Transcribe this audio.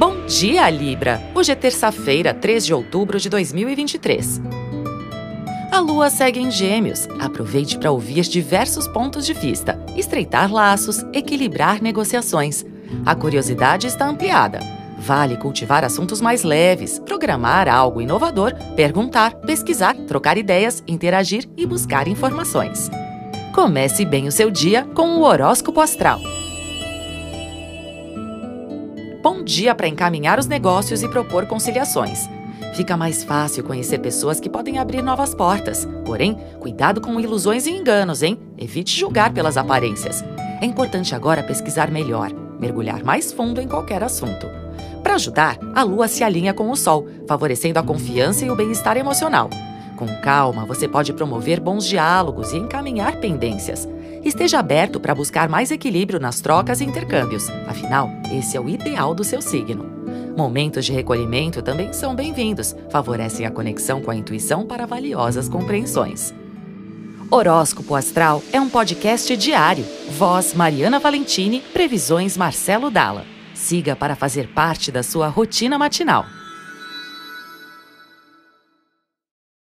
Bom dia, Libra! Hoje é terça-feira, 3 de outubro de 2023. A lua segue em Gêmeos. Aproveite para ouvir diversos pontos de vista, estreitar laços, equilibrar negociações. A curiosidade está ampliada. Vale cultivar assuntos mais leves, programar algo inovador, perguntar, pesquisar, trocar ideias, interagir e buscar informações. Comece bem o seu dia com o horóscopo astral. Bom dia para encaminhar os negócios e propor conciliações. Fica mais fácil conhecer pessoas que podem abrir novas portas. Porém, cuidado com ilusões e enganos, hein? Evite julgar pelas aparências. É importante agora pesquisar melhor, mergulhar mais fundo em qualquer assunto. Para ajudar, a lua se alinha com o sol, favorecendo a confiança e o bem-estar emocional. Com calma, você pode promover bons diálogos e encaminhar pendências. Esteja aberto para buscar mais equilíbrio nas trocas e intercâmbios, afinal, esse é o ideal do seu signo. Momentos de recolhimento também são bem-vindos, favorecem a conexão com a intuição para valiosas compreensões. Horóscopo Astral é um podcast diário. Voz Mariana Valentini, previsões Marcelo Dalla. Siga para fazer parte da sua rotina matinal.